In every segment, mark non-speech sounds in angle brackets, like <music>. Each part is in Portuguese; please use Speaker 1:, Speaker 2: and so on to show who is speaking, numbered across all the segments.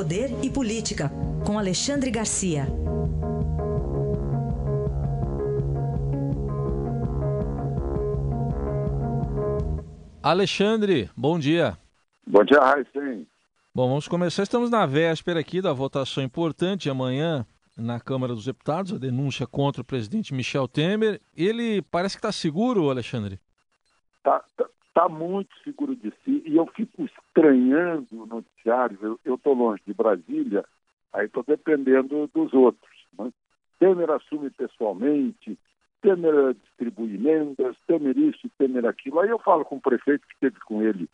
Speaker 1: Poder e Política, com Alexandre Garcia.
Speaker 2: Alexandre, bom dia.
Speaker 3: Bom dia, Raíssen.
Speaker 2: Bom, vamos começar. Estamos na véspera aqui da votação importante amanhã na Câmara dos Deputados, a denúncia contra o presidente Michel Temer. Ele parece que está seguro, Alexandre?
Speaker 3: Está tá, tá muito seguro de si e eu fico estranhando o noticiário. Eu estou longe de Brasília, aí estou dependendo dos outros. Né? Temer assume pessoalmente, Temer distribui emendas, Temer isso, Temer aquilo. Aí eu falo com o prefeito que esteve com ele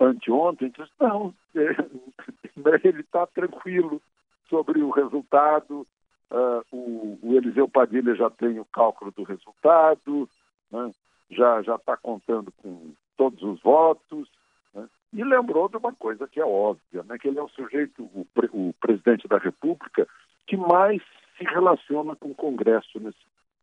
Speaker 3: anteontem, diz, não, <laughs> ele está tranquilo sobre o resultado, uh, o, o, Eliseu Padilha já tem o cálculo do resultado, né? já está contando com todos os votos, né? e lembrou de uma coisa que é óbvia, né? que ele é o sujeito, o, o presidente da República, que mais se relaciona com o Congresso nesse,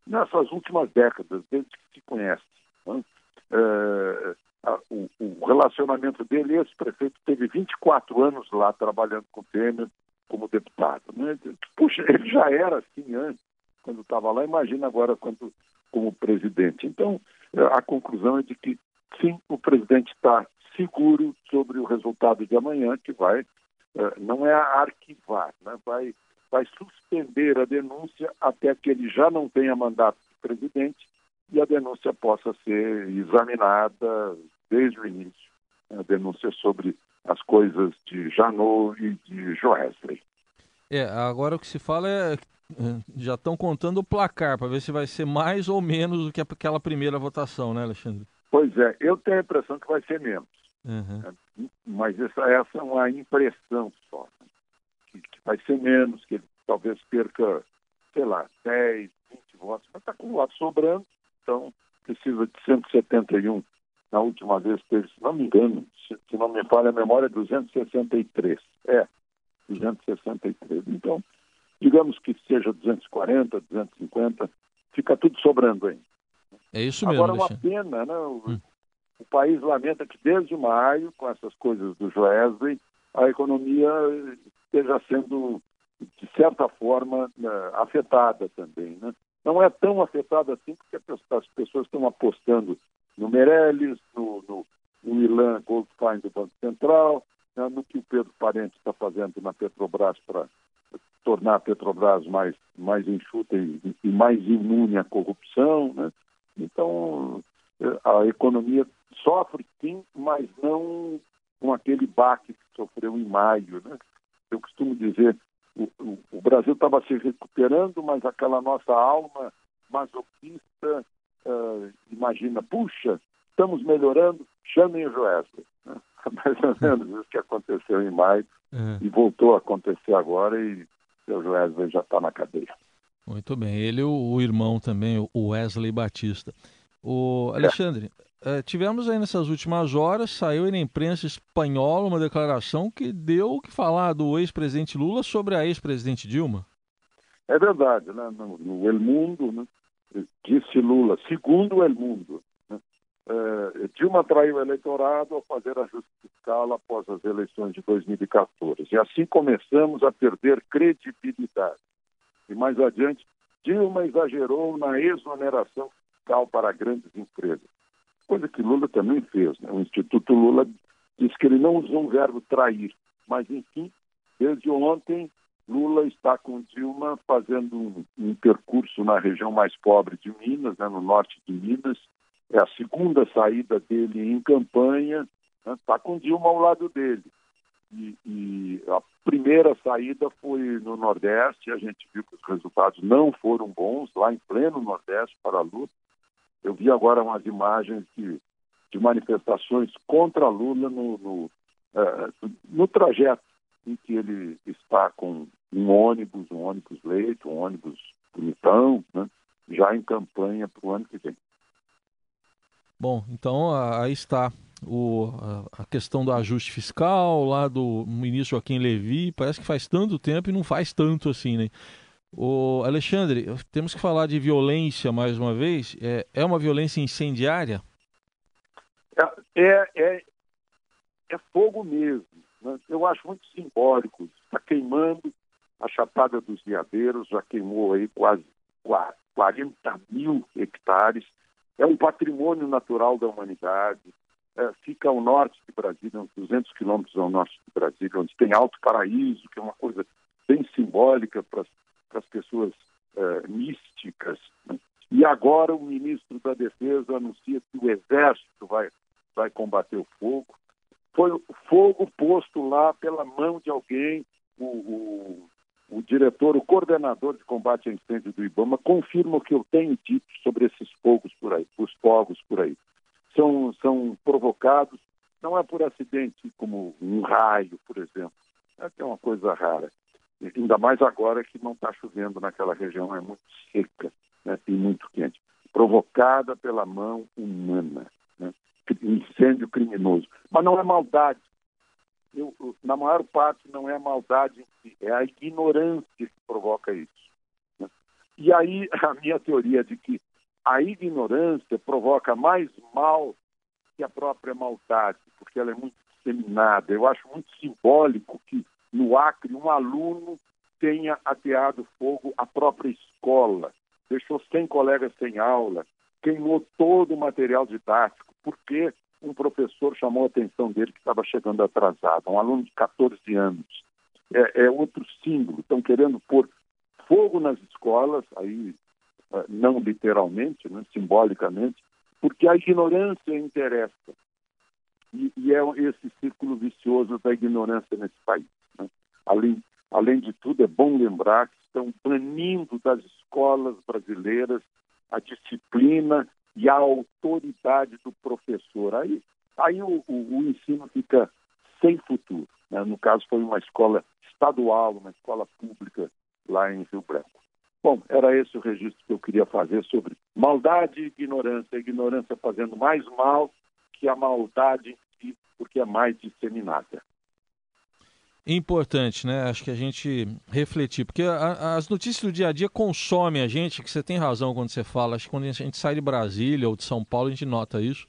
Speaker 3: nessas últimas décadas, desde que se conhece. Né? É, a, o, o, relacionamento dele, esse prefeito teve 24 anos lá trabalhando com o Temer como deputado. Né? Puxa, ele já era assim antes, quando estava lá, imagina agora quando, como presidente. Então, a conclusão é de que, sim, o presidente está seguro sobre o resultado de amanhã, que vai, é, não é arquivar, né? vai, vai suspender a denúncia até que ele já não tenha mandato de presidente e a denúncia possa ser examinada desde o início. A denúncia sobre as coisas de Janot e de Joesley.
Speaker 2: É, agora o que se fala é, é já estão contando o placar para ver se vai ser mais ou menos do que aquela primeira votação, né, Alexandre?
Speaker 3: Pois é, eu tenho a impressão que vai ser menos. Uhum. Mas essa, essa, é uma impressão só. Né? Que, que, vai ser menos, que ele talvez perca, sei lá, 10, 20 votos, mas está com voto sobrando, então precisa de 171 na última vez teve, se não me engano, se, se não me falha a memória, 263. É, 263. Então, digamos que seja 240, 250, fica tudo sobrando aí.
Speaker 2: É isso mesmo.
Speaker 3: Agora, uma pena, né? O, hum. o, país lamenta que desde maio, com essas coisas do Joesley, a economia esteja sendo, de certa forma, né, afetada também, né? Não é tão afetada assim, porque as pessoas estão apostando no Meirelles, no, no, no Ilan Goldfein do Banco Central, né, no que o Pedro Parente está fazendo na Petrobras para tornar a Petrobras mais, mais enxuta e, e mais imune à corrupção. Né? Então, eh, a economia sofre sim, mas não com aquele baque que sofreu em maio. Né? Eu costumo dizer, o, o, o Brasil estava se recuperando, mas aquela nossa alma masoquista uh, imagina, puxa, estamos melhorando, chamem o Joesley. Né? <laughs> Mais ou menos isso que aconteceu em maio uhum. e voltou a acontecer agora e o Joesley já está na cadeia.
Speaker 2: Muito bem. Ele e o, irmão também, o Wesley Batista. O Alexandre, é. tivemos aí nessas últimas horas, saiu aí na imprensa espanhola uma declaração que deu o que falar do ex-presidente Lula sobre a ex-presidente Dilma.
Speaker 3: É verdade, né? No, no El Mundo, né? disse Lula, segundo El Mundo, né? é, Dilma traiu o eleitorado ao fazer ajuste fiscal após as eleições de 2014. E assim começamos a perder credibilidade. E mais adiante, Dilma exagerou na exoneração fiscal para grandes empresas, coisa que Lula também fez. Né? O Instituto Lula disse que ele não usou o verbo trair, mas, enfim, desde ontem Lula está com Dilma fazendo um, um, percurso na região mais pobre de Minas, né, no norte de Minas. É a segunda saída dele em campanha, né, está com Dilma ao lado dele. E, e, primeira saída foi no Nordeste, a gente viu que os resultados não foram bons, lá em pleno Nordeste para Lula. Eu vi agora umas imagens de, de manifestações contra Lula no, no, uh, no trajeto em que ele está com um ônibus, um ônibus leito, um ônibus bonitão, né? já em campanha para o ano que vem.
Speaker 2: Bom, então aí está o, a, questão do ajuste fiscal lá do ministro Joaquim Levi. Parece que faz tanto tempo e não faz tanto assim, né? O Alexandre, temos que falar de violência mais uma vez. É, é uma violência incendiária?
Speaker 3: É, é, é, é fogo mesmo. Né? Eu acho muito simbólico. Está queimando a Chapada dos Veadeiros, já queimou aí quase 40 mil hectares. É um patrimônio natural da humanidade. É, fica ao norte de Brasília, uns 200 quilômetros ao norte de Brasília, onde tem Alto Paraíso, que é uma coisa bem simbólica para as pessoas é, místicas. Né? E agora o ministro da Defesa anuncia que o Exército vai, vai combater o fogo. Foi fogo posto lá pela mão de alguém, o, o, o diretor, o coordenador de combate a incêndio do IBAMA, confirma o que eu tenho dito sobre esses fogos por aí, os fogos por aí. São, são provocados, não é por acidente como um raio, por exemplo, é uma coisa rara. Ainda mais agora que não está chovendo naquela região, é muito seca né, e muito quente. Provocada pela mão humana. Né, incêndio criminoso. Mas não é maldade. Eu, na maior parte não é maldade, é a ignorância que provoca isso. Né? E aí <laughs> a minha teoria de que a ignorância provoca mais mal que a própria maldade, porque ela é muito disseminada. Eu acho muito simbólico que no Acre um aluno tenha ateado fogo à própria escola, deixou 100 colegas sem aula, queimou todo o material didático, porque um professor chamou a atenção dele que estava chegando atrasado, um aluno de 14 anos. É, é outro símbolo, estão querendo pôr fogo nas escolas, aí não literalmente, né, simbolicamente, porque a ignorância interessa. E, e, é esse círculo vicioso da ignorância nesse país. Né? Além, além de tudo, é bom lembrar que estão banindo das escolas brasileiras a disciplina e a autoridade do professor. Aí, aí o, o, o ensino fica sem futuro. Né? No caso, foi uma escola estadual, uma escola pública lá em Rio Branco. Bom, era esse o registro que eu queria fazer sobre maldade e ignorância. A ignorância fazendo mais mal que a maldade em si, porque é mais disseminada
Speaker 2: importante, né? Acho que a gente refletir, porque a, as notícias do dia a dia consomem a gente, que você tem razão quando você fala, acho que quando a gente sai de Brasília ou de São Paulo, a gente nota isso.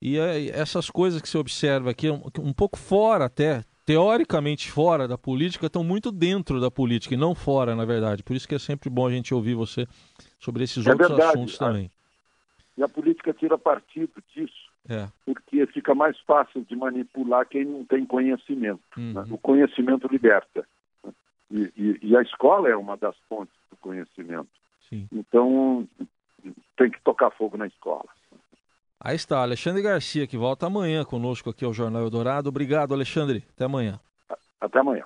Speaker 2: E é, essas coisas que você observa aqui, um, um pouco fora até, teoricamente fora da política, estão muito dentro da política e não fora, na verdade. Por isso que é sempre bom a gente ouvir você sobre esses é outros verdade. assuntos também.
Speaker 3: E a política tira partido disso é. porque fica mais fácil de manipular quem não tem conhecimento. Né? Uhum. Né? O conhecimento liberta. E, e, e, a escola é uma das fontes do conhecimento. Sim. Então, tem que tocar fogo na escola.
Speaker 2: Aí está, Alexandre Garcia, que volta amanhã conosco aqui ao Jornal Eldorado. Obrigado, Alexandre. Até amanhã.
Speaker 3: Até amanhã.